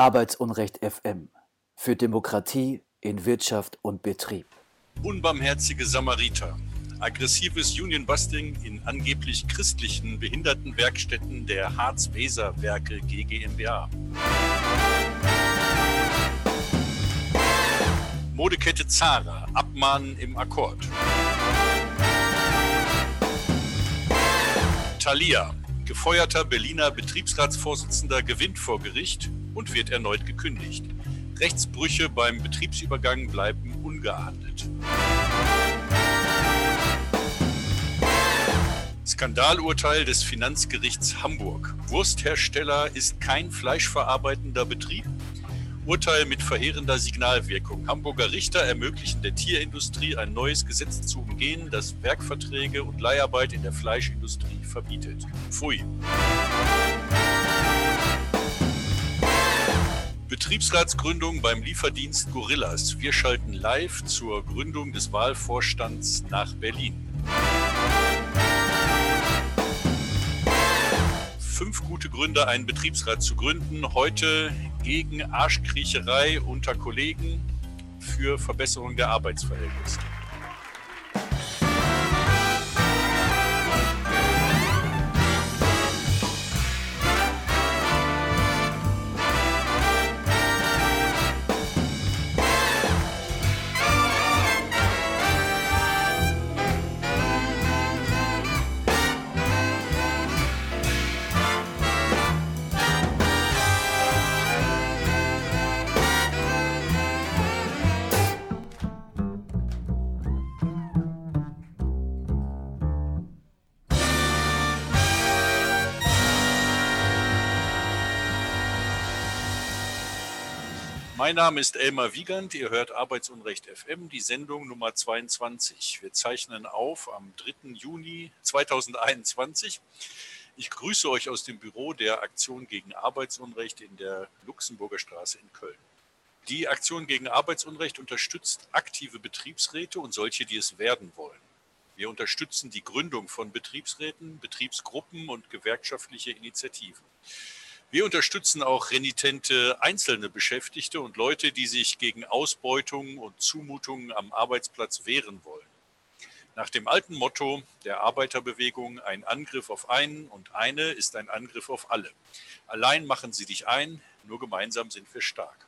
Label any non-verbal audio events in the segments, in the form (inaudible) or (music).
Arbeitsunrecht FM für Demokratie in Wirtschaft und Betrieb. Unbarmherzige Samariter. Aggressives Unionbusting in angeblich christlichen Behindertenwerkstätten der Harz-Weser-Werke GmbH. Modekette Zara. Abmahnen im Akkord. Thalia. Gefeuerter Berliner Betriebsratsvorsitzender gewinnt vor Gericht und wird erneut gekündigt. Rechtsbrüche beim Betriebsübergang bleiben ungeahndet. Skandalurteil des Finanzgerichts Hamburg. Wursthersteller ist kein fleischverarbeitender Betrieb. Urteil mit verheerender Signalwirkung. Hamburger Richter ermöglichen der Tierindustrie ein neues Gesetz zu umgehen, das Werkverträge und Leiharbeit in der Fleischindustrie verbietet. Pfui. Betriebsratsgründung beim Lieferdienst Gorillas. Wir schalten live zur Gründung des Wahlvorstands nach Berlin. Fünf gute Gründe, einen Betriebsrat zu gründen. Heute gegen Arschkriecherei unter Kollegen für Verbesserung der Arbeitsverhältnisse. Mein Name ist Elmar Wiegand. Ihr hört Arbeitsunrecht FM, die Sendung Nummer 22. Wir zeichnen auf am 3. Juni 2021. Ich grüße euch aus dem Büro der Aktion gegen Arbeitsunrecht in der Luxemburger Straße in Köln. Die Aktion gegen Arbeitsunrecht unterstützt aktive Betriebsräte und solche, die es werden wollen. Wir unterstützen die Gründung von Betriebsräten, Betriebsgruppen und gewerkschaftliche Initiativen. Wir unterstützen auch renitente einzelne Beschäftigte und Leute, die sich gegen Ausbeutung und Zumutungen am Arbeitsplatz wehren wollen. Nach dem alten Motto der Arbeiterbewegung, ein Angriff auf einen und eine ist ein Angriff auf alle. Allein machen sie dich ein, nur gemeinsam sind wir stark.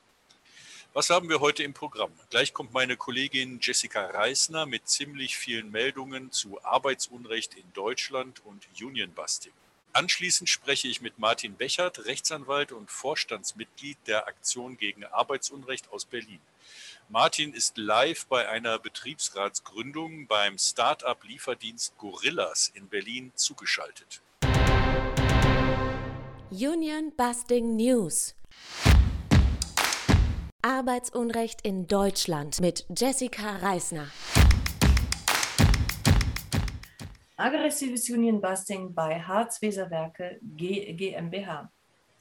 Was haben wir heute im Programm? Gleich kommt meine Kollegin Jessica Reisner mit ziemlich vielen Meldungen zu Arbeitsunrecht in Deutschland und Unionbusting. Anschließend spreche ich mit Martin Bechert, Rechtsanwalt und Vorstandsmitglied der Aktion gegen Arbeitsunrecht aus Berlin. Martin ist live bei einer Betriebsratsgründung beim Start-up-Lieferdienst Gorillas in Berlin zugeschaltet. Union Busting News. Arbeitsunrecht in Deutschland mit Jessica Reisner. Aggressives Union-Busting bei Harz-Weser-Werke GmbH.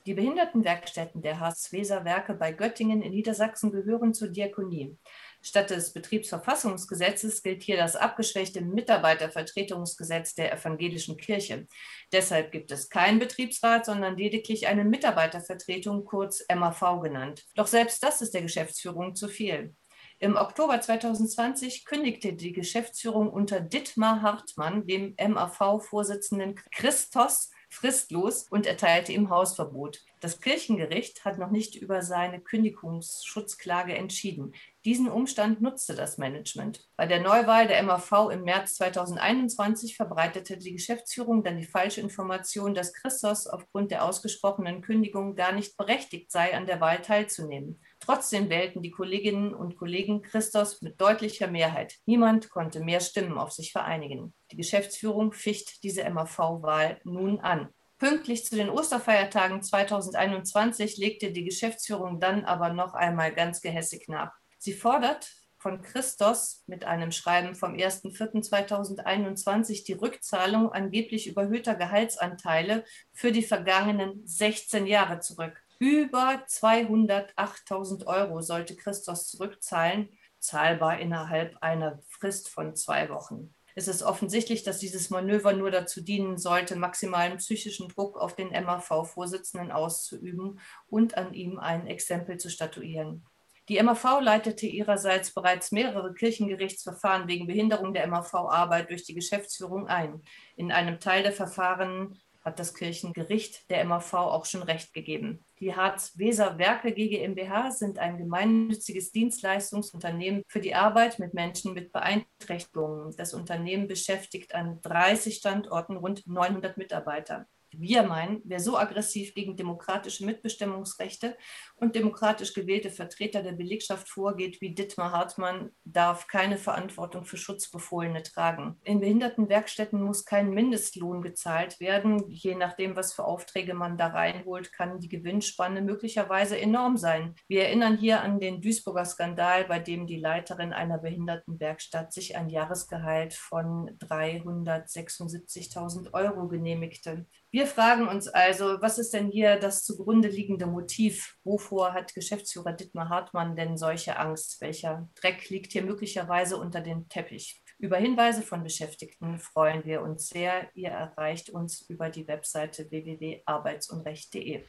Die Behindertenwerkstätten der Harz-Weser-Werke bei Göttingen in Niedersachsen gehören zur Diakonie. Statt des Betriebsverfassungsgesetzes gilt hier das abgeschwächte Mitarbeitervertretungsgesetz der evangelischen Kirche. Deshalb gibt es keinen Betriebsrat, sondern lediglich eine Mitarbeitervertretung, kurz MAV genannt. Doch selbst das ist der Geschäftsführung zu viel. Im Oktober 2020 kündigte die Geschäftsführung unter Dittmar Hartmann, dem MAV-Vorsitzenden Christos, fristlos und erteilte ihm Hausverbot. Das Kirchengericht hat noch nicht über seine Kündigungsschutzklage entschieden. Diesen Umstand nutzte das Management. Bei der Neuwahl der MAV im März 2021 verbreitete die Geschäftsführung dann die falsche Information, dass Christos aufgrund der ausgesprochenen Kündigung gar nicht berechtigt sei, an der Wahl teilzunehmen. Trotzdem wählten die Kolleginnen und Kollegen Christos mit deutlicher Mehrheit. Niemand konnte mehr Stimmen auf sich vereinigen. Die Geschäftsführung ficht diese MAV-Wahl nun an. Pünktlich zu den Osterfeiertagen 2021 legte die Geschäftsführung dann aber noch einmal ganz gehässig nach. Sie fordert von Christos mit einem Schreiben vom 1.4.2021 die Rückzahlung angeblich überhöhter Gehaltsanteile für die vergangenen 16 Jahre zurück. Über 208.000 Euro sollte Christos zurückzahlen, zahlbar innerhalb einer Frist von zwei Wochen. Es ist offensichtlich, dass dieses Manöver nur dazu dienen sollte, maximalen psychischen Druck auf den MAV-Vorsitzenden auszuüben und an ihm ein Exempel zu statuieren. Die MAV leitete ihrerseits bereits mehrere Kirchengerichtsverfahren wegen Behinderung der MAV-Arbeit durch die Geschäftsführung ein. In einem Teil der Verfahren hat das Kirchengericht der MAV auch schon Recht gegeben. Die Harz-Weser Werke GmbH sind ein gemeinnütziges Dienstleistungsunternehmen für die Arbeit mit Menschen mit Beeinträchtigungen. Das Unternehmen beschäftigt an 30 Standorten rund 900 Mitarbeiter. Wir meinen, wer so aggressiv gegen demokratische Mitbestimmungsrechte und demokratisch gewählte Vertreter der Belegschaft vorgeht wie Dittmar Hartmann, darf keine Verantwortung für Schutzbefohlene tragen. In Behindertenwerkstätten muss kein Mindestlohn gezahlt werden. Je nachdem, was für Aufträge man da reinholt, kann die Gewinnspanne möglicherweise enorm sein. Wir erinnern hier an den Duisburger Skandal, bei dem die Leiterin einer Behindertenwerkstatt sich ein Jahresgehalt von 376.000 Euro genehmigte. Wir fragen uns also, was ist denn hier das zugrunde liegende Motiv? Wovor hat Geschäftsführer Dittmar Hartmann denn solche Angst? Welcher Dreck liegt hier möglicherweise unter dem Teppich? Über Hinweise von Beschäftigten freuen wir uns sehr. Ihr erreicht uns über die Webseite www.arbeitsunrecht.de.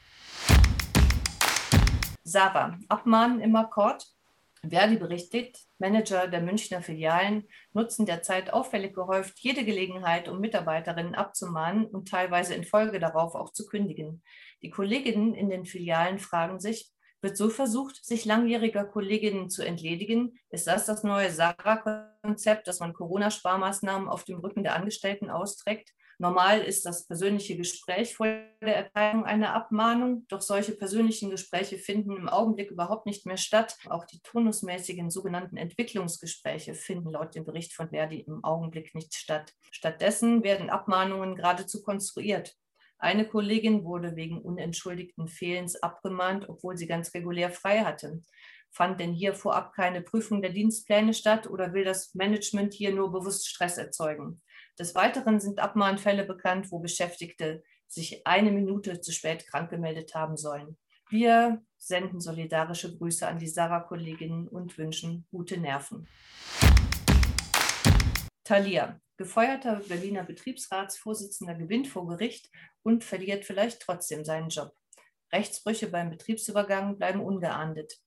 Sarah, Abmahnen im Akkord? Verdi berichtet, Manager der Münchner Filialen nutzen derzeit auffällig gehäuft jede Gelegenheit, um Mitarbeiterinnen abzumahnen und teilweise in Folge darauf auch zu kündigen. Die Kolleginnen in den Filialen fragen sich, wird so versucht, sich langjähriger Kolleginnen zu entledigen? Ist das das neue Sarah-Konzept, dass man Corona-Sparmaßnahmen auf dem Rücken der Angestellten austrägt? Normal ist das persönliche Gespräch vor der Erteilung einer Abmahnung, doch solche persönlichen Gespräche finden im Augenblick überhaupt nicht mehr statt. Auch die turnusmäßigen sogenannten Entwicklungsgespräche finden laut dem Bericht von Verdi im Augenblick nicht statt. Stattdessen werden Abmahnungen geradezu konstruiert. Eine Kollegin wurde wegen unentschuldigten Fehlens abgemahnt, obwohl sie ganz regulär frei hatte. Fand denn hier vorab keine Prüfung der Dienstpläne statt oder will das Management hier nur bewusst Stress erzeugen? Des Weiteren sind Abmahnfälle bekannt, wo Beschäftigte sich eine Minute zu spät krank gemeldet haben sollen. Wir senden solidarische Grüße an die Sarah-Kolleginnen und wünschen gute Nerven. Thalia, gefeuerter Berliner Betriebsratsvorsitzender gewinnt vor Gericht und verliert vielleicht trotzdem seinen Job. Rechtsbrüche beim Betriebsübergang bleiben ungeahndet.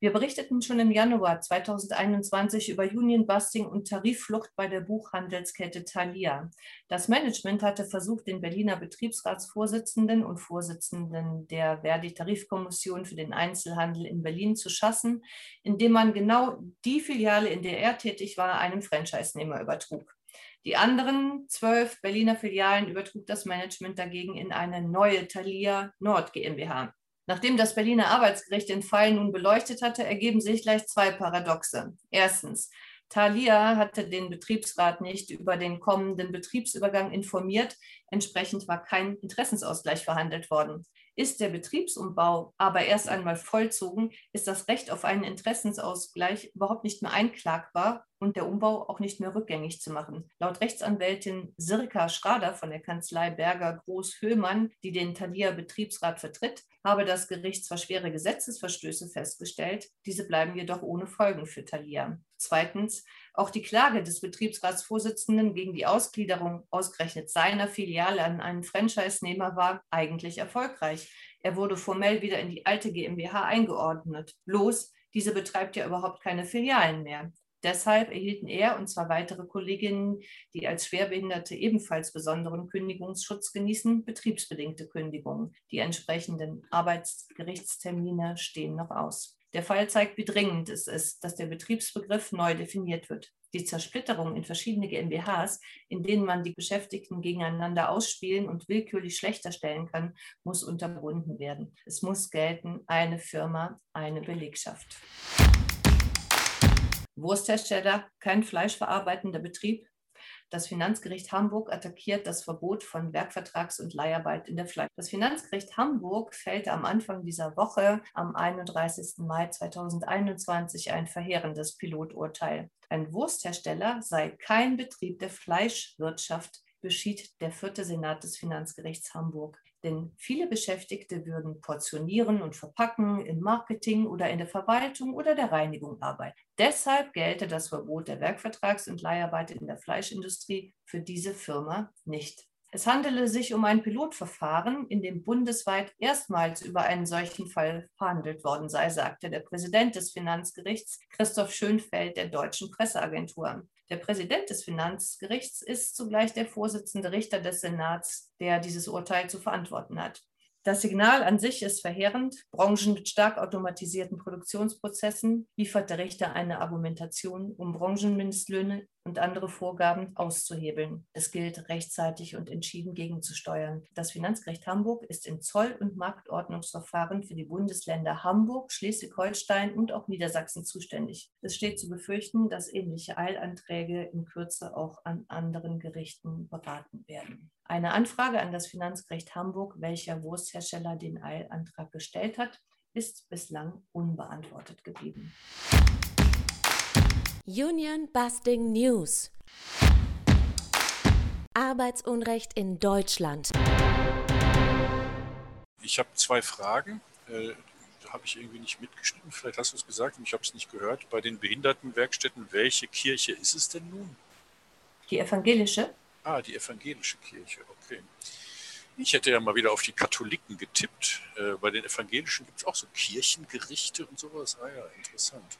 Wir berichteten schon im Januar 2021 über Union-Busting und Tarifflucht bei der Buchhandelskette Thalia. Das Management hatte versucht, den Berliner Betriebsratsvorsitzenden und Vorsitzenden der Verdi-Tarifkommission für den Einzelhandel in Berlin zu schaffen, indem man genau die Filiale, in der er tätig war, einem Franchise-Nehmer übertrug. Die anderen zwölf Berliner Filialen übertrug das Management dagegen in eine neue Thalia Nord GmbH. Nachdem das Berliner Arbeitsgericht den Fall nun beleuchtet hatte, ergeben sich gleich zwei Paradoxe. Erstens, Thalia hatte den Betriebsrat nicht über den kommenden Betriebsübergang informiert. Entsprechend war kein Interessensausgleich verhandelt worden. Ist der Betriebsumbau aber erst einmal vollzogen, ist das Recht auf einen Interessensausgleich überhaupt nicht mehr einklagbar und der Umbau auch nicht mehr rückgängig zu machen. Laut Rechtsanwältin Sirka Schrader von der Kanzlei Berger Groß-Höhlmann, die den Thalia Betriebsrat vertritt, habe das Gericht zwar schwere Gesetzesverstöße festgestellt, diese bleiben jedoch ohne Folgen für Thalia. Zweitens, auch die Klage des Betriebsratsvorsitzenden gegen die Ausgliederung ausgerechnet seiner Filiale an einen Franchise-Nehmer war eigentlich erfolgreich. Er wurde formell wieder in die alte GmbH eingeordnet. Bloß, diese betreibt ja überhaupt keine Filialen mehr. Deshalb erhielten er und zwei weitere Kolleginnen, die als Schwerbehinderte ebenfalls besonderen Kündigungsschutz genießen, betriebsbedingte Kündigungen. Die entsprechenden Arbeitsgerichtstermine stehen noch aus. Der Fall zeigt, wie dringend es ist, dass der Betriebsbegriff neu definiert wird. Die Zersplitterung in verschiedene GmbHs, in denen man die Beschäftigten gegeneinander ausspielen und willkürlich schlechter stellen kann, muss unterbunden werden. Es muss gelten, eine Firma, eine Belegschaft. Wursthersteller, kein fleischverarbeitender Betrieb, das Finanzgericht Hamburg attackiert das Verbot von Werkvertrags- und Leiharbeit in der Fleisch. Das Finanzgericht Hamburg fällte am Anfang dieser Woche, am 31. Mai 2021, ein verheerendes Piloturteil. Ein Wursthersteller sei kein Betrieb der Fleischwirtschaft beschied der vierte Senat des Finanzgerichts Hamburg. Denn viele Beschäftigte würden portionieren und verpacken, im Marketing oder in der Verwaltung oder der Reinigung arbeiten. Deshalb gelte das Verbot der Werkvertrags- und Leiharbeit in der Fleischindustrie für diese Firma nicht. Es handele sich um ein Pilotverfahren, in dem bundesweit erstmals über einen solchen Fall verhandelt worden sei, sagte der Präsident des Finanzgerichts Christoph Schönfeld der deutschen Presseagentur. Der Präsident des Finanzgerichts ist zugleich der Vorsitzende Richter des Senats, der dieses Urteil zu verantworten hat. Das Signal an sich ist verheerend. Branchen mit stark automatisierten Produktionsprozessen liefert der Richter eine Argumentation, um Branchenmindestlöhne und andere Vorgaben auszuhebeln. Es gilt, rechtzeitig und entschieden gegenzusteuern. Das Finanzgericht Hamburg ist in Zoll- und Marktordnungsverfahren für die Bundesländer Hamburg, Schleswig-Holstein und auch Niedersachsen zuständig. Es steht zu befürchten, dass ähnliche Eilanträge in Kürze auch an anderen Gerichten beraten werden. Eine Anfrage an das Finanzgericht Hamburg, welcher Wursthersteller den Eilantrag gestellt hat, ist bislang unbeantwortet geblieben. Union Busting News. Arbeitsunrecht in Deutschland. Ich habe zwei Fragen. Äh, habe ich irgendwie nicht mitgeschnitten. Vielleicht hast du es gesagt und ich habe es nicht gehört. Bei den Behindertenwerkstätten, welche Kirche ist es denn nun? Die evangelische? Ah, die evangelische Kirche, okay. Ich hätte ja mal wieder auf die Katholiken getippt. Äh, bei den Evangelischen gibt es auch so Kirchengerichte und sowas. Ah ja, interessant.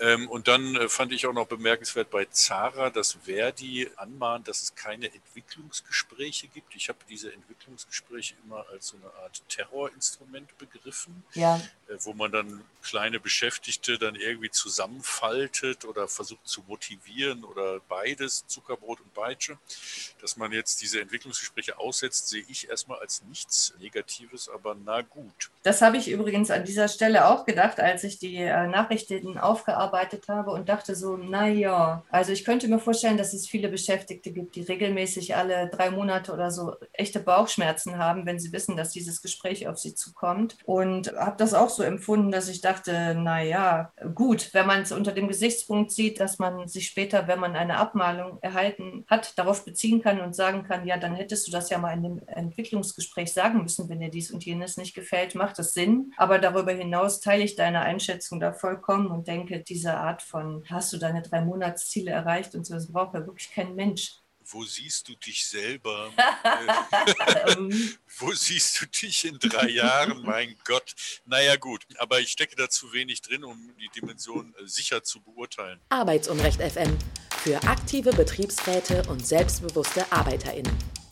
Ähm, und dann äh, fand ich auch noch bemerkenswert bei Zara, dass Verdi anmahnt, dass es keine Entwicklungsgespräche gibt. Ich habe diese Entwicklungsgespräche immer als so eine Art Terrorinstrument begriffen, ja. äh, wo man dann kleine Beschäftigte dann irgendwie zusammenfaltet oder versucht zu motivieren oder beides, Zuckerbrot und Peitsche. Dass man jetzt diese Entwicklungsgespräche aussetzt, sehe ich erstmal als nichts Negatives, aber na gut. Das habe ich übrigens an dieser Stelle auch gedacht, als ich die äh, Nachrichten aufgearbeitet gearbeitet habe und dachte so, naja, also ich könnte mir vorstellen, dass es viele Beschäftigte gibt, die regelmäßig alle drei Monate oder so echte Bauchschmerzen haben, wenn sie wissen, dass dieses Gespräch auf sie zukommt. Und habe das auch so empfunden, dass ich dachte, naja, gut, wenn man es unter dem Gesichtspunkt sieht, dass man sich später, wenn man eine Abmahnung erhalten hat, darauf beziehen kann und sagen kann, ja, dann hättest du das ja mal in dem Entwicklungsgespräch sagen müssen, wenn dir dies und jenes nicht gefällt, macht das Sinn. Aber darüber hinaus teile ich deine Einschätzung da vollkommen und denke, die diese Art von, hast du deine drei Monatsziele erreicht und so, das braucht ja wirklich kein Mensch. Wo siehst du dich selber? (laughs) Wo siehst du dich in drei Jahren? Mein Gott. Naja gut, aber ich stecke da zu wenig drin, um die Dimension äh, sicher zu beurteilen. Arbeitsunrecht FM für aktive Betriebsräte und selbstbewusste ArbeiterInnen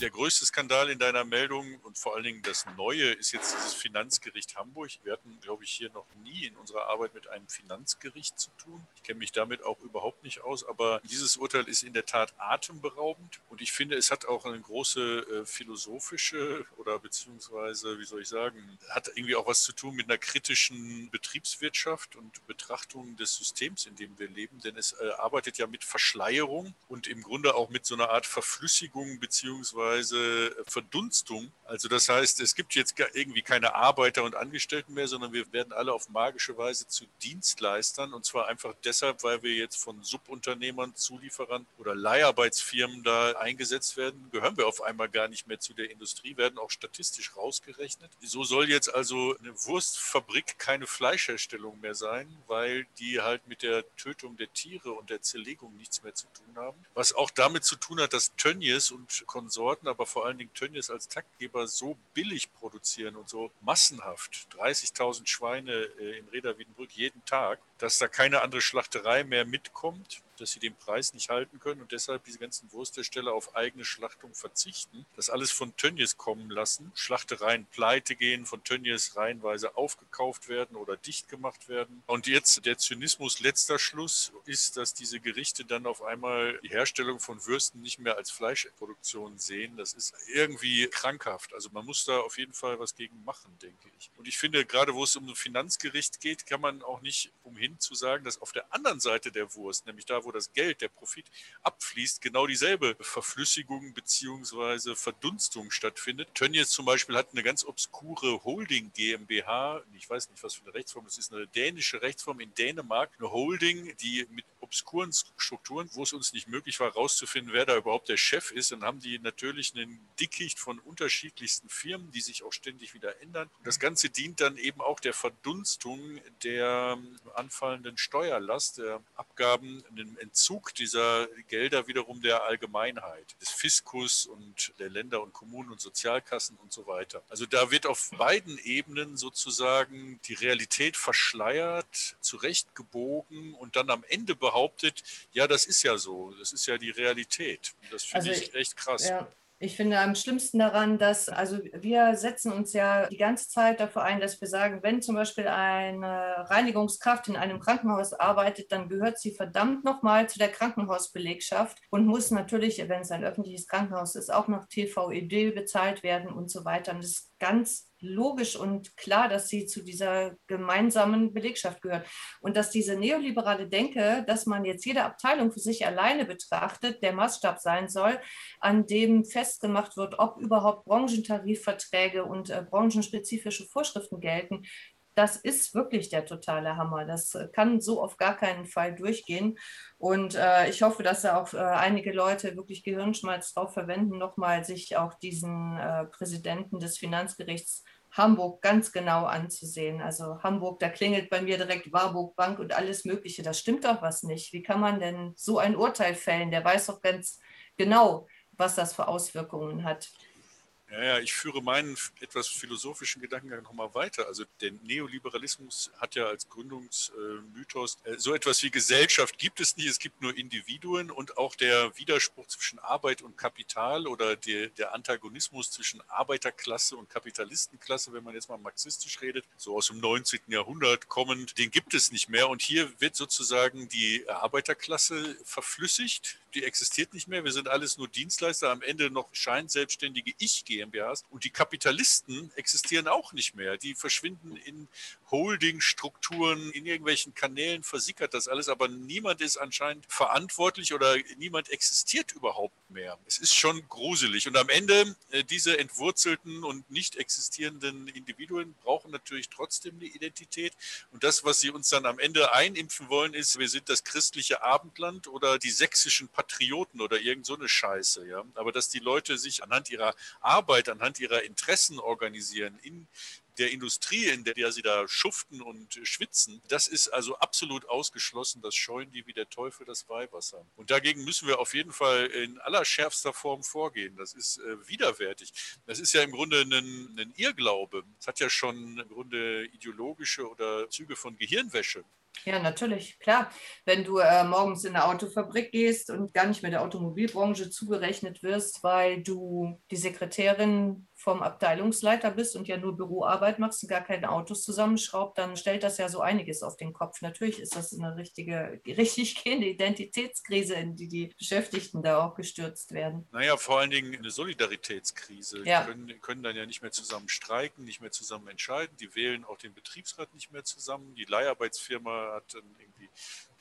der größte Skandal in deiner Meldung und vor allen Dingen das Neue ist jetzt dieses Finanzgericht Hamburg. Wir hatten, glaube ich, hier noch nie in unserer Arbeit mit einem Finanzgericht zu tun. Ich kenne mich damit auch überhaupt nicht aus, aber dieses Urteil ist in der Tat atemberaubend und ich finde, es hat auch eine große äh, philosophische oder beziehungsweise, wie soll ich sagen, hat irgendwie auch was zu tun mit einer kritischen Betriebswirtschaft und Betrachtung des Systems, in dem wir leben, denn es äh, arbeitet ja mit Verschleierung und im Grunde auch mit so einer Art Verflüssigung beziehungsweise beziehungsweise Verdunstung. Also das heißt, es gibt jetzt irgendwie keine Arbeiter und Angestellten mehr, sondern wir werden alle auf magische Weise zu Dienstleistern und zwar einfach deshalb, weil wir jetzt von Subunternehmern, Zulieferern oder Leiharbeitsfirmen da eingesetzt werden, gehören wir auf einmal gar nicht mehr zu der Industrie, werden auch statistisch rausgerechnet. So soll jetzt also eine Wurstfabrik keine Fleischherstellung mehr sein, weil die halt mit der Tötung der Tiere und der Zerlegung nichts mehr zu tun haben. Was auch damit zu tun hat, dass Tönnies und Konsorten Sorten, aber vor allen Dingen Tönnies als Taktgeber so billig produzieren und so massenhaft, 30.000 Schweine äh, in Reda Wiedenbrück jeden Tag, dass da keine andere Schlachterei mehr mitkommt dass sie den Preis nicht halten können und deshalb diese ganzen Wursthersteller auf eigene Schlachtung verzichten, das alles von Tönnies kommen lassen, Schlachtereien pleite gehen, von Tönnies reihenweise aufgekauft werden oder dicht gemacht werden. Und jetzt der Zynismus letzter Schluss ist, dass diese Gerichte dann auf einmal die Herstellung von Würsten nicht mehr als Fleischproduktion sehen. Das ist irgendwie krankhaft. Also man muss da auf jeden Fall was gegen machen, denke ich. Und ich finde, gerade wo es um ein Finanzgericht geht, kann man auch nicht umhin zu sagen, dass auf der anderen Seite der Wurst, nämlich da, wo wo das Geld, der Profit abfließt, genau dieselbe Verflüssigung beziehungsweise Verdunstung stattfindet. Tönnies zum Beispiel hat eine ganz obskure Holding GmbH, ich weiß nicht, was für eine Rechtsform das ist, eine dänische Rechtsform in Dänemark, eine Holding, die mit obskuren Strukturen, wo es uns nicht möglich war, herauszufinden, wer da überhaupt der Chef ist. Dann haben die natürlich einen Dickicht von unterschiedlichsten Firmen, die sich auch ständig wieder ändern. Und das Ganze dient dann eben auch der Verdunstung der anfallenden Steuerlast, der Abgaben, einem Entzug dieser Gelder wiederum der Allgemeinheit, des Fiskus und der Länder und Kommunen und Sozialkassen und so weiter. Also da wird auf beiden Ebenen sozusagen die Realität verschleiert, zurechtgebogen und dann am Ende behauptet, ja, das ist ja so, das ist ja die Realität. Das finde also ich echt krass. Ja. Ich finde am schlimmsten daran, dass, also wir setzen uns ja die ganze Zeit dafür ein, dass wir sagen, wenn zum Beispiel eine Reinigungskraft in einem Krankenhaus arbeitet, dann gehört sie verdammt nochmal zu der Krankenhausbelegschaft und muss natürlich, wenn es ein öffentliches Krankenhaus ist, auch noch TVED bezahlt werden und so weiter. Und das ist ganz logisch und klar, dass sie zu dieser gemeinsamen Belegschaft gehört. Und dass diese neoliberale Denke, dass man jetzt jede Abteilung für sich alleine betrachtet, der Maßstab sein soll, an dem festgemacht wird, ob überhaupt Branchentarifverträge und äh, branchenspezifische Vorschriften gelten, das ist wirklich der totale Hammer. Das kann so auf gar keinen Fall durchgehen. Und äh, ich hoffe, dass da auch äh, einige Leute wirklich Gehirnschmalz drauf verwenden, nochmal sich auch diesen äh, Präsidenten des Finanzgerichts Hamburg ganz genau anzusehen. Also Hamburg, da klingelt bei mir direkt Warburg Bank und alles Mögliche. Das stimmt doch was nicht. Wie kann man denn so ein Urteil fällen? Der weiß doch ganz genau, was das für Auswirkungen hat. Ja, ja, ich führe meinen etwas philosophischen Gedankengang nochmal weiter. Also der Neoliberalismus hat ja als Gründungsmythos äh, so etwas wie Gesellschaft gibt es nicht, es gibt nur Individuen und auch der Widerspruch zwischen Arbeit und Kapital oder der, der Antagonismus zwischen Arbeiterklasse und Kapitalistenklasse, wenn man jetzt mal marxistisch redet, so aus dem 19. Jahrhundert kommend, den gibt es nicht mehr. Und hier wird sozusagen die Arbeiterklasse verflüssigt, die existiert nicht mehr. Wir sind alles nur Dienstleister, am Ende noch scheinselbstständige Ich-GmbHs. Und die Kapitalisten existieren auch nicht mehr. Die verschwinden in Holding-Strukturen, in irgendwelchen Kanälen versickert das alles. Aber niemand ist anscheinend verantwortlich oder niemand existiert überhaupt mehr. Es ist schon gruselig. Und am Ende, äh, diese entwurzelten und nicht existierenden Individuen brauchen natürlich trotzdem eine Identität. Und das, was sie uns dann am Ende einimpfen wollen, ist, wir sind das christliche Abendland oder die sächsischen Patrioten oder irgend so eine Scheiße. Ja? Aber dass die Leute sich anhand ihrer Arbeit, anhand ihrer Interessen organisieren, in der Industrie, in der sie da schuften und schwitzen, das ist also absolut ausgeschlossen. Das scheuen die wie der Teufel das Weihwasser. Und dagegen müssen wir auf jeden Fall in allerschärfster Form vorgehen. Das ist äh, widerwärtig. Das ist ja im Grunde ein, ein Irrglaube. Es hat ja schon im Grunde ideologische oder Züge von Gehirnwäsche. Ja, natürlich, klar. Wenn du äh, morgens in eine Autofabrik gehst und gar nicht mehr der Automobilbranche zugerechnet wirst, weil du die Sekretärin vom Abteilungsleiter bist und ja nur Büroarbeit machst und gar keine Autos zusammenschraubt, dann stellt das ja so einiges auf den Kopf. Natürlich ist das eine richtige, (laughs) richtig gehende Identitätskrise, in die die Beschäftigten da auch gestürzt werden. Naja, vor allen Dingen eine Solidaritätskrise. Ja. Die können, können dann ja nicht mehr zusammen streiken, nicht mehr zusammen entscheiden. Die wählen auch den Betriebsrat nicht mehr zusammen. Die Leiharbeitsfirma hat dann irgendwie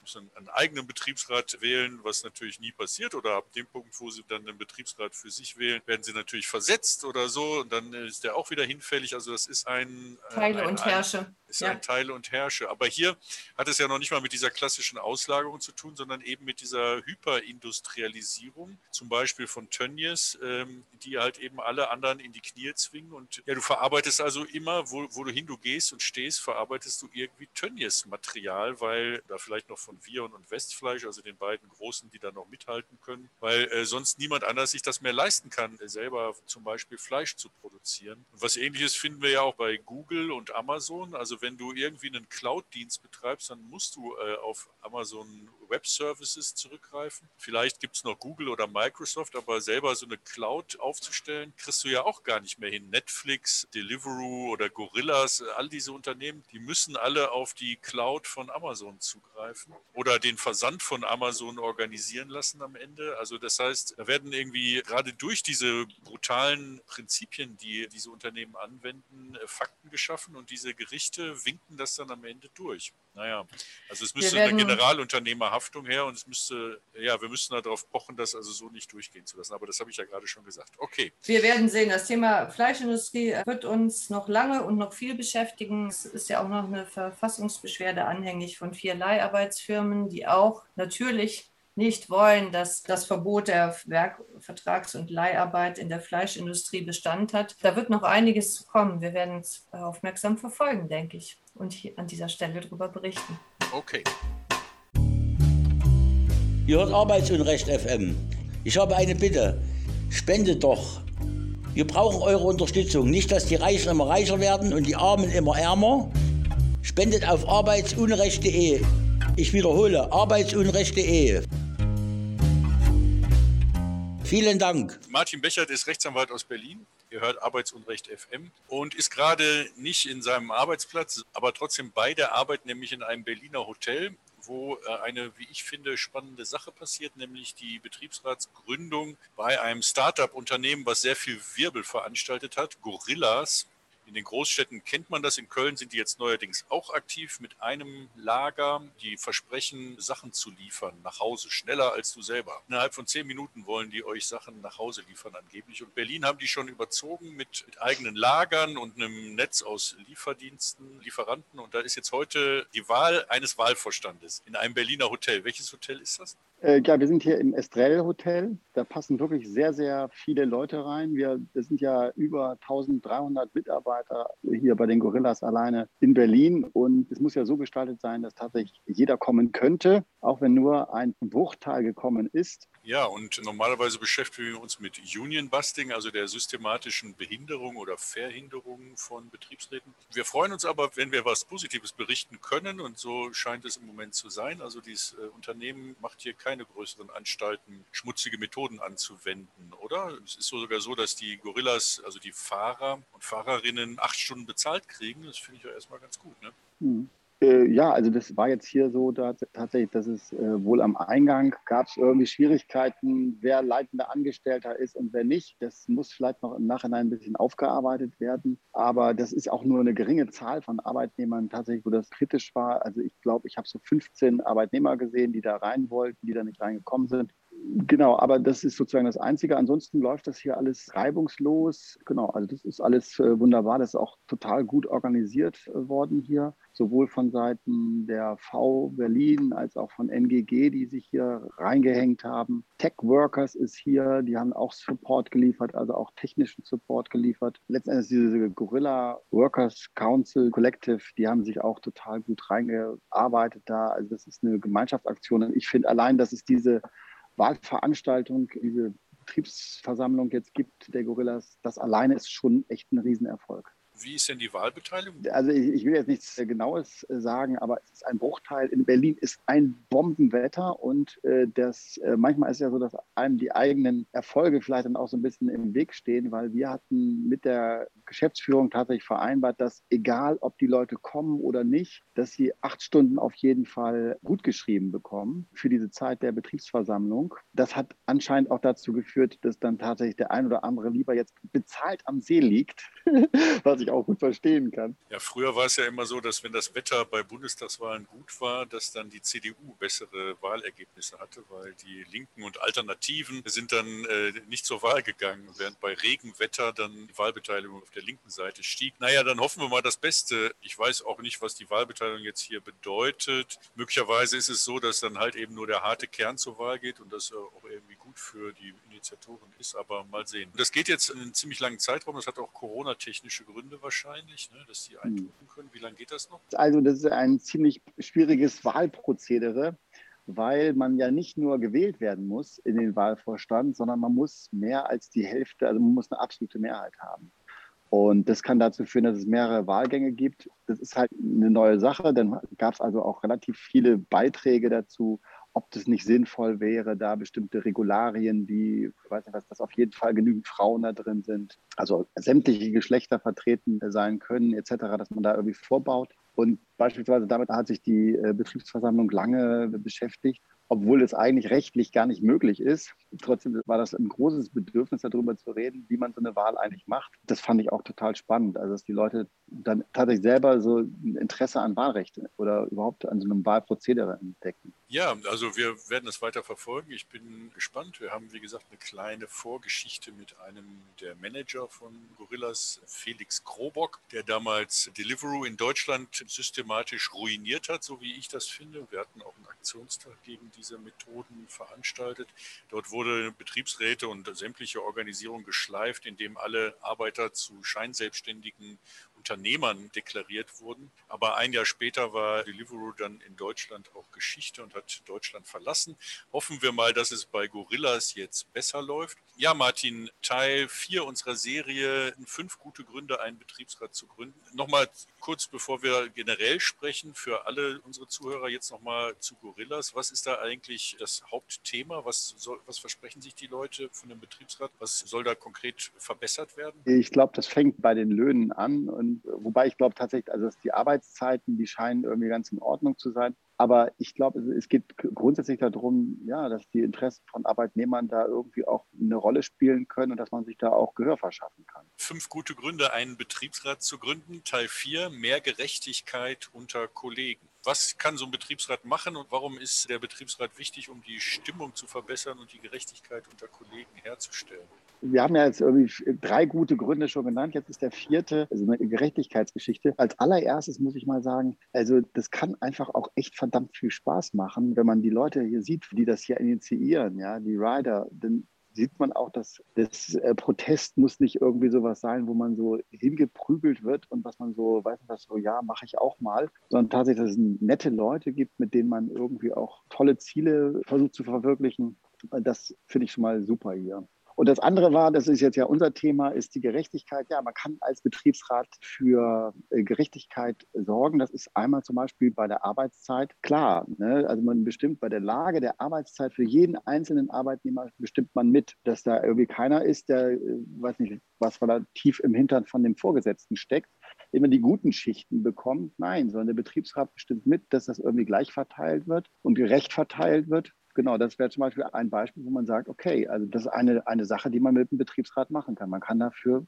müssen einen eigenen Betriebsrat wählen, was natürlich nie passiert. Oder ab dem Punkt, wo sie dann den Betriebsrat für sich wählen, werden sie natürlich versetzt oder so. Und dann ist der auch wieder hinfällig. Also das ist ein Teile ein, und Herrsche. Ein, ist ja. ein Teile und Herrsche. Aber hier hat es ja noch nicht mal mit dieser klassischen Auslagerung zu tun, sondern eben mit dieser Hyperindustrialisierung, zum Beispiel von Tönnies, ähm, die halt eben alle anderen in die Knie zwingen. Und ja, du verarbeitest also immer, wo, wo du hin du gehst und stehst, verarbeitest du irgendwie Tönnies-Material, weil da vielleicht noch von von Vion und Westfleisch, also den beiden großen, die da noch mithalten können, weil äh, sonst niemand anders sich das mehr leisten kann, äh, selber zum Beispiel Fleisch zu produzieren. Und was ähnliches finden wir ja auch bei Google und Amazon. Also wenn du irgendwie einen Cloud-Dienst betreibst, dann musst du äh, auf Amazon Web Services zurückgreifen. Vielleicht gibt es noch Google oder Microsoft, aber selber so eine Cloud aufzustellen, kriegst du ja auch gar nicht mehr hin. Netflix, Deliveroo oder Gorillas, all diese Unternehmen, die müssen alle auf die Cloud von Amazon zugreifen oder den Versand von Amazon organisieren lassen am Ende. Also das heißt, da werden irgendwie gerade durch diese brutalen Prinzipien, die diese Unternehmen anwenden, äh, Fakten geschaffen und diese Gerichte winken das dann am Ende durch. Naja, also es müsste eine Generalunternehmerhaftung her und es müsste, ja, wir müssen darauf pochen, das also so nicht durchgehen zu lassen. Aber das habe ich ja gerade schon gesagt. Okay. Wir werden sehen, das Thema Fleischindustrie wird uns noch lange und noch viel beschäftigen. Es ist ja auch noch eine Verfassungsbeschwerde anhängig von vier Leiharbeitsfirmen, die auch natürlich nicht wollen, dass das Verbot der Werkvertrags- und Leiharbeit in der Fleischindustrie Bestand hat. Da wird noch einiges kommen. Wir werden es aufmerksam verfolgen, denke ich, und hier an dieser Stelle darüber berichten. Okay. Ihr hört Arbeitsunrecht FM. Ich habe eine Bitte. Spendet doch. Wir brauchen eure Unterstützung. Nicht, dass die Reichen immer reicher werden und die Armen immer ärmer. Spendet auf arbeitsunrecht.de. Ich wiederhole, arbeitsunrecht.de. Vielen Dank. Martin Bechert ist Rechtsanwalt aus Berlin. Ihr hört Arbeitsunrecht FM und ist gerade nicht in seinem Arbeitsplatz, aber trotzdem bei der Arbeit, nämlich in einem Berliner Hotel, wo äh, eine, wie ich finde, spannende Sache passiert, nämlich die Betriebsratsgründung bei einem Start-up-Unternehmen, was sehr viel Wirbel veranstaltet hat, Gorillas. In den Großstädten kennt man das. In Köln sind die jetzt neuerdings auch aktiv mit einem Lager, die versprechen, Sachen zu liefern nach Hause, schneller als du selber. Innerhalb von zehn Minuten wollen die euch Sachen nach Hause liefern angeblich. Und Berlin haben die schon überzogen mit, mit eigenen Lagern und einem Netz aus Lieferdiensten, Lieferanten. Und da ist jetzt heute die Wahl eines Wahlvorstandes in einem Berliner Hotel. Welches Hotel ist das? Äh, ja, wir sind hier im Estrell Hotel. Da passen wirklich sehr, sehr viele Leute rein. Wir, wir sind ja über 1300 Mitarbeiter hier bei den Gorillas alleine in Berlin. Und es muss ja so gestaltet sein, dass tatsächlich jeder kommen könnte, auch wenn nur ein Bruchteil gekommen ist. Ja, und normalerweise beschäftigen wir uns mit Union Busting, also der systematischen Behinderung oder Verhinderung von Betriebsräten. Wir freuen uns aber, wenn wir was Positives berichten können und so scheint es im Moment zu sein. Also dieses äh, Unternehmen macht hier keine größeren Anstalten, schmutzige Methoden anzuwenden, oder? Es ist sogar so, dass die Gorillas, also die Fahrer und Fahrerinnen, acht Stunden bezahlt kriegen. Das finde ich ja erstmal ganz gut. Ne? Hm. Äh, ja, also das war jetzt hier so da, tatsächlich, dass es äh, wohl am Eingang gab es irgendwie Schwierigkeiten, wer leitender Angestellter ist und wer nicht. Das muss vielleicht noch im Nachhinein ein bisschen aufgearbeitet werden. Aber das ist auch nur eine geringe Zahl von Arbeitnehmern tatsächlich, wo das kritisch war. Also ich glaube, ich habe so 15 Arbeitnehmer gesehen, die da rein wollten, die da nicht reingekommen sind. Genau, aber das ist sozusagen das Einzige. Ansonsten läuft das hier alles reibungslos. Genau, also das ist alles äh, wunderbar. Das ist auch total gut organisiert äh, worden hier, sowohl von Seiten der V Berlin als auch von NGG, die sich hier reingehängt haben. Tech Workers ist hier, die haben auch Support geliefert, also auch technischen Support geliefert. Letztendlich diese Gorilla Workers Council Collective, die haben sich auch total gut reingearbeitet da. Also das ist eine Gemeinschaftsaktion. Ich finde allein, dass es diese Wahlveranstaltung, diese Betriebsversammlung jetzt gibt, der Gorillas, das alleine ist schon echt ein Riesenerfolg. Wie ist denn die Wahlbeteiligung? Also ich, ich, will jetzt nichts Genaues äh, sagen, aber es ist ein Bruchteil. In Berlin ist ein Bombenwetter und äh, das äh, manchmal ist ja so, dass einem die eigenen Erfolge vielleicht dann auch so ein bisschen im Weg stehen, weil wir hatten mit der Geschäftsführung tatsächlich vereinbart, dass egal ob die Leute kommen oder nicht, dass sie acht Stunden auf jeden Fall gut geschrieben bekommen für diese Zeit der Betriebsversammlung. Das hat anscheinend auch dazu geführt, dass dann tatsächlich der ein oder andere lieber jetzt bezahlt am See liegt, (laughs) was ich ich auch gut verstehen kann. Ja, früher war es ja immer so, dass wenn das Wetter bei Bundestagswahlen gut war, dass dann die CDU bessere Wahlergebnisse hatte, weil die Linken und Alternativen sind dann äh, nicht zur Wahl gegangen, während bei Regenwetter dann die Wahlbeteiligung auf der linken Seite stieg. Naja, dann hoffen wir mal das Beste. Ich weiß auch nicht, was die Wahlbeteiligung jetzt hier bedeutet. Möglicherweise ist es so, dass dann halt eben nur der harte Kern zur Wahl geht und das auch irgendwie gut für die Initiatoren ist, aber mal sehen. Das geht jetzt in einen ziemlich langen Zeitraum. Das hat auch Corona-technische Gründe wahrscheinlich, ne, dass die hm. eindrucken können. Wie lange geht das noch? Also das ist ein ziemlich schwieriges Wahlprozedere, weil man ja nicht nur gewählt werden muss in den Wahlvorstand, sondern man muss mehr als die Hälfte, also man muss eine absolute Mehrheit haben. Und das kann dazu führen, dass es mehrere Wahlgänge gibt. Das ist halt eine neue Sache. Dann gab es also auch relativ viele Beiträge dazu, ob das nicht sinnvoll wäre, da bestimmte Regularien wie, ich weiß nicht was, dass auf jeden Fall genügend Frauen da drin sind, also sämtliche Geschlechter vertreten sein können, etc., dass man da irgendwie vorbaut. Und beispielsweise damit hat sich die äh, Betriebsversammlung lange beschäftigt. obwohl es eigentlich rechtlich gar nicht möglich ist. Trotzdem war das ein großes Bedürfnis, darüber zu reden, wie man so eine Wahl eigentlich macht. Das fand ich auch total spannend. Also, dass die Leute dann tatsächlich selber so ein Interesse an Wahlrecht oder überhaupt an so einem Wahlprozedere entdecken. Ja, also wir werden es weiter verfolgen. Ich bin gespannt. Wir haben, wie gesagt, eine kleine Vorgeschichte mit einem der Manager von Gorillas, Felix Krobock, der damals Deliveroo in Deutschland systematisch ruiniert hat, so wie ich das finde. Wir hatten auch einen Aktionstag gegen diese Methoden veranstaltet. Dort wurde Betriebsräte und sämtliche Organisierungen geschleift, indem alle Arbeiter zu Scheinselbstständigen Unternehmern deklariert wurden. Aber ein Jahr später war Deliveroo dann in Deutschland auch Geschichte und hat Deutschland verlassen. Hoffen wir mal, dass es bei Gorillas jetzt besser läuft. Ja, Martin, Teil 4 unserer Serie, fünf gute Gründe, einen Betriebsrat zu gründen. Nochmal kurz, bevor wir generell sprechen, für alle unsere Zuhörer jetzt nochmal zu Gorillas. Was ist da eigentlich das Hauptthema? Was, soll, was versprechen sich die Leute von dem Betriebsrat? Was soll da konkret verbessert werden? Ich glaube, das fängt bei den Löhnen an und wobei ich glaube tatsächlich, also die Arbeitszeiten, die scheinen irgendwie ganz in Ordnung zu sein. Aber ich glaube, es geht grundsätzlich darum, ja, dass die Interessen von Arbeitnehmern da irgendwie auch eine Rolle spielen können und dass man sich da auch Gehör verschaffen kann. Fünf gute Gründe, einen Betriebsrat zu gründen. Teil 4, mehr Gerechtigkeit unter Kollegen. Was kann so ein Betriebsrat machen und warum ist der Betriebsrat wichtig, um die Stimmung zu verbessern und die Gerechtigkeit unter Kollegen herzustellen? Wir haben ja jetzt irgendwie drei gute Gründe schon genannt. Jetzt ist der vierte, also eine Gerechtigkeitsgeschichte. Als allererstes muss ich mal sagen, also das kann einfach auch echt verdammt viel Spaß machen, wenn man die Leute hier sieht, die das hier initiieren, ja, die Rider. Denn sieht man auch, dass das äh, Protest muss nicht irgendwie sowas sein, wo man so hingeprügelt wird und was man so, weiß was, so, ja, mache ich auch mal, sondern tatsächlich, dass es nette Leute gibt, mit denen man irgendwie auch tolle Ziele versucht zu verwirklichen. Das finde ich schon mal super hier. Und das andere war, das ist jetzt ja unser Thema, ist die Gerechtigkeit. Ja, man kann als Betriebsrat für äh, Gerechtigkeit sorgen. Das ist einmal zum Beispiel bei der Arbeitszeit klar. Ne? Also man bestimmt bei der Lage der Arbeitszeit für jeden einzelnen Arbeitnehmer bestimmt man mit, dass da irgendwie keiner ist, der, äh, weiß nicht, was da tief im Hintern von dem Vorgesetzten steckt, immer die guten Schichten bekommt. Nein, sondern der Betriebsrat bestimmt mit, dass das irgendwie gleich verteilt wird und gerecht verteilt wird genau, das wäre zum Beispiel ein Beispiel, wo man sagt, okay, also das ist eine, eine Sache, die man mit dem Betriebsrat machen kann. Man kann dafür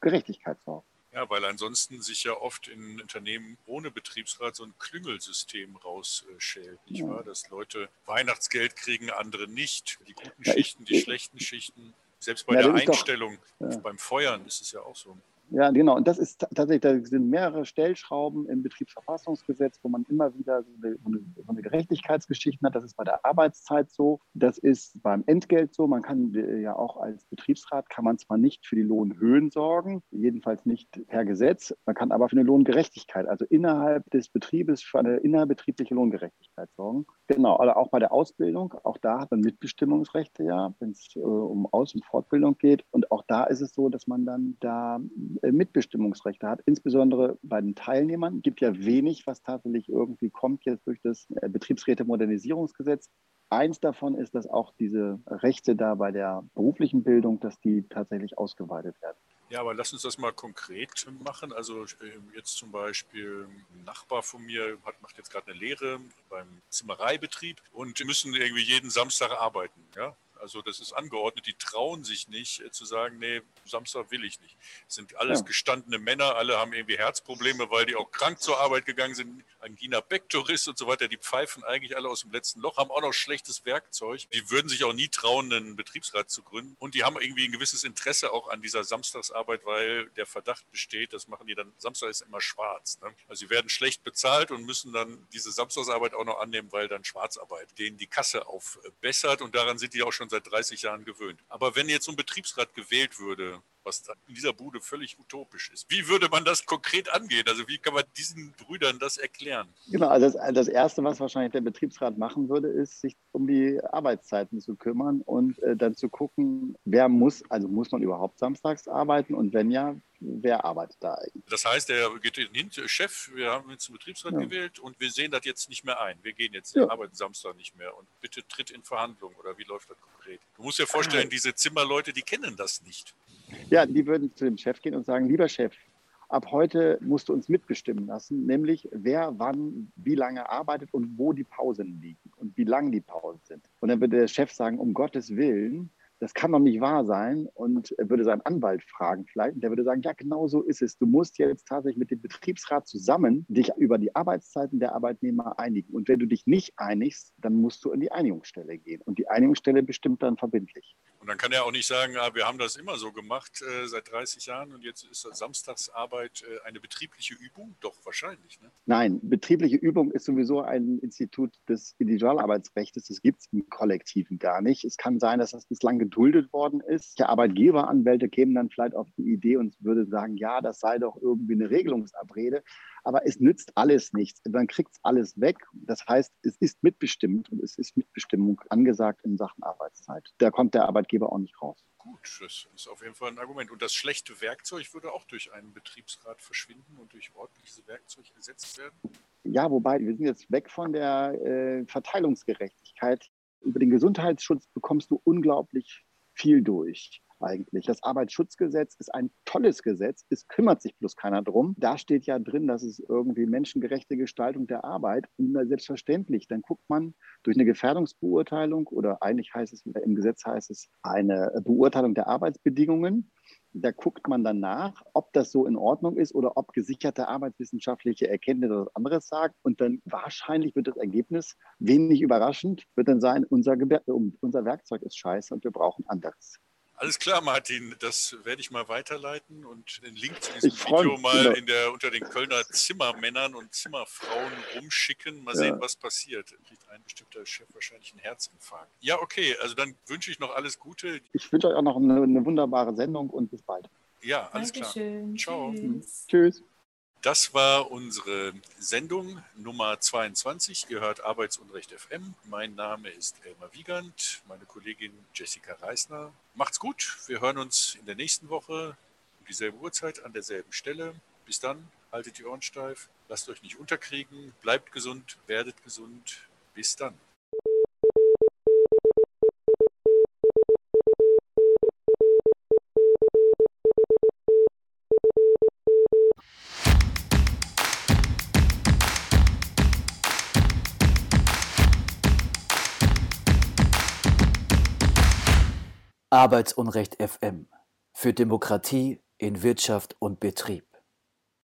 Gerechtigkeit sorgen. Ja, weil ansonsten sich ja oft in Unternehmen ohne Betriebsrat so ein Klüngelsystem rausschält, nicht ja. wahr? Dass Leute Weihnachtsgeld kriegen, andere nicht. Die guten ja, Schichten, ich, die ich, schlechten Schichten. Selbst bei ja, der Einstellung doch, beim Feuern ist es ja auch so. Ja, genau. Und das ist tatsächlich, da sind mehrere Stellschrauben im Betriebsverfassungsgesetz, wo man immer wieder so eine, so eine Gerechtigkeitsgeschichte hat. Das ist bei der Arbeitszeit so. Das ist beim Entgelt so. Man kann äh, ja auch als Betriebsrat, kann man zwar nicht für die Lohnhöhen sorgen, jedenfalls nicht per Gesetz. Man kann aber für eine Lohngerechtigkeit, also innerhalb des Betriebes für eine innerbetriebliche Lohngerechtigkeit sorgen. Genau. Aber auch bei der Ausbildung, auch da hat man Mitbestimmungsrechte, ja, wenn es äh, um Aus- und Fortbildung geht. Und auch da ist es so, dass man dann da Mitbestimmungsrechte hat, insbesondere bei den Teilnehmern. Es gibt ja wenig, was tatsächlich irgendwie kommt jetzt durch das äh, Betriebsräte-Modernisierungsgesetz. Eins davon ist, dass auch diese Rechte da bei der beruflichen Bildung, dass die tatsächlich ausgeweitet werden. Ja, aber lass uns das mal konkret machen. Also äh, jetzt zum Beispiel ein Nachbar von mir hat, macht jetzt gerade eine Lehre beim Zimmereibetrieb und müssen irgendwie jeden Samstag arbeiten. Ja? Also das ist angeordnet, die trauen sich nicht äh, zu sagen, nee, Samstag will ich nicht. Das sind alles ja. gestandene Männer, alle haben irgendwie Herzprobleme, weil die auch krank zur Arbeit gegangen sind, Angina pectoris und so weiter, die pfeifen eigentlich alle aus dem letzten Loch, haben auch noch schlechtes Werkzeug. Die würden sich auch nie trauen, einen Betriebsrat zu gründen. Und die haben irgendwie ein gewisses Interesse auch an dieser Samstagsarbeit, weil der Verdacht besteht, das machen die dann, Samstag ist immer schwarz. Ne? Also sie werden schlecht bezahlt und müssen dann diese Samstagsarbeit auch noch annehmen, weil dann Schwarzarbeit denen die Kasse aufbessert und daran sind die auch schon seit 30 Jahren gewöhnt. Aber wenn jetzt so ein Betriebsrat gewählt würde, was in dieser Bude völlig utopisch ist. Wie würde man das konkret angehen? Also wie kann man diesen Brüdern das erklären? Genau, also das, das Erste, was wahrscheinlich der Betriebsrat machen würde, ist, sich um die Arbeitszeiten zu kümmern und äh, dann zu gucken, wer muss, also muss man überhaupt samstags arbeiten und wenn ja, wer arbeitet da eigentlich? Das heißt, der geht hin, Chef, wir haben jetzt einen Betriebsrat ja. gewählt und wir sehen das jetzt nicht mehr ein. Wir gehen jetzt, ja. arbeiten Samstag nicht mehr und bitte tritt in Verhandlungen oder wie läuft das konkret? Du musst dir vorstellen, ah. diese Zimmerleute, die kennen das nicht. Ja, die würden zu dem Chef gehen und sagen, lieber Chef, ab heute musst du uns mitbestimmen lassen, nämlich wer wann wie lange arbeitet und wo die Pausen liegen und wie lang die Pausen sind. Und dann würde der Chef sagen, um Gottes Willen, das kann doch nicht wahr sein. Und er würde seinen Anwalt fragen vielleicht. Und der würde sagen, ja, genau so ist es. Du musst jetzt tatsächlich mit dem Betriebsrat zusammen dich über die Arbeitszeiten der Arbeitnehmer einigen. Und wenn du dich nicht einigst, dann musst du in die Einigungsstelle gehen. Und die Einigungsstelle bestimmt dann verbindlich. Und dann kann er auch nicht sagen, ah, wir haben das immer so gemacht äh, seit 30 Jahren und jetzt ist Samstagsarbeit äh, eine betriebliche Übung? Doch, wahrscheinlich. Ne? Nein, betriebliche Übung ist sowieso ein Institut des Individualarbeitsrechts. Das gibt es im Kollektiven gar nicht. Es kann sein, dass das bislang geduldet worden ist. Die Arbeitgeberanwälte kämen dann vielleicht auf die Idee und würden sagen, ja, das sei doch irgendwie eine Regelungsabrede. Aber es nützt alles nichts. Man kriegt es alles weg. Das heißt, es ist mitbestimmt und es ist Mitbestimmung angesagt in Sachen Arbeitszeit. Da kommt der Arbeitgeber auch nicht raus. Gut, das ist auf jeden Fall ein Argument. Und das schlechte Werkzeug würde auch durch einen Betriebsrat verschwinden und durch ordentliches Werkzeug ersetzt werden? Ja, wobei wir sind jetzt weg von der äh, Verteilungsgerechtigkeit. Über den Gesundheitsschutz bekommst du unglaublich viel durch eigentlich. Das Arbeitsschutzgesetz ist ein tolles Gesetz, es kümmert sich bloß keiner drum. Da steht ja drin, dass es irgendwie menschengerechte Gestaltung der Arbeit und selbstverständlich, dann guckt man durch eine Gefährdungsbeurteilung oder eigentlich heißt es, im Gesetz heißt es eine Beurteilung der Arbeitsbedingungen. Da guckt man dann nach, ob das so in Ordnung ist oder ob gesicherte arbeitswissenschaftliche Erkenntnisse etwas anderes sagt. Und dann wahrscheinlich wird das Ergebnis, wenig überraschend, wird dann sein, unser, unser Werkzeug ist scheiße und wir brauchen anderes. Alles klar, Martin, das werde ich mal weiterleiten und den Link zu diesem Video mal genau. in der, unter den Kölner Zimmermännern und Zimmerfrauen rumschicken. Mal sehen, ja. was passiert. Kriegt ein bestimmter Chef wahrscheinlich einen Herzinfarkt. Ja, okay, also dann wünsche ich noch alles Gute. Ich wünsche euch auch noch eine, eine wunderbare Sendung und bis bald. Ja, alles Dankeschön. klar. Ciao. Tschüss. Tschüss. Das war unsere Sendung Nummer 22. Ihr hört Arbeitsunrecht FM. Mein Name ist Elmar Wiegand, meine Kollegin Jessica Reisner. Macht's gut. Wir hören uns in der nächsten Woche um dieselbe Uhrzeit an derselben Stelle. Bis dann, haltet die Ohren steif, lasst euch nicht unterkriegen, bleibt gesund, werdet gesund. Bis dann. Arbeitsunrecht FM für Demokratie in Wirtschaft und Betrieb.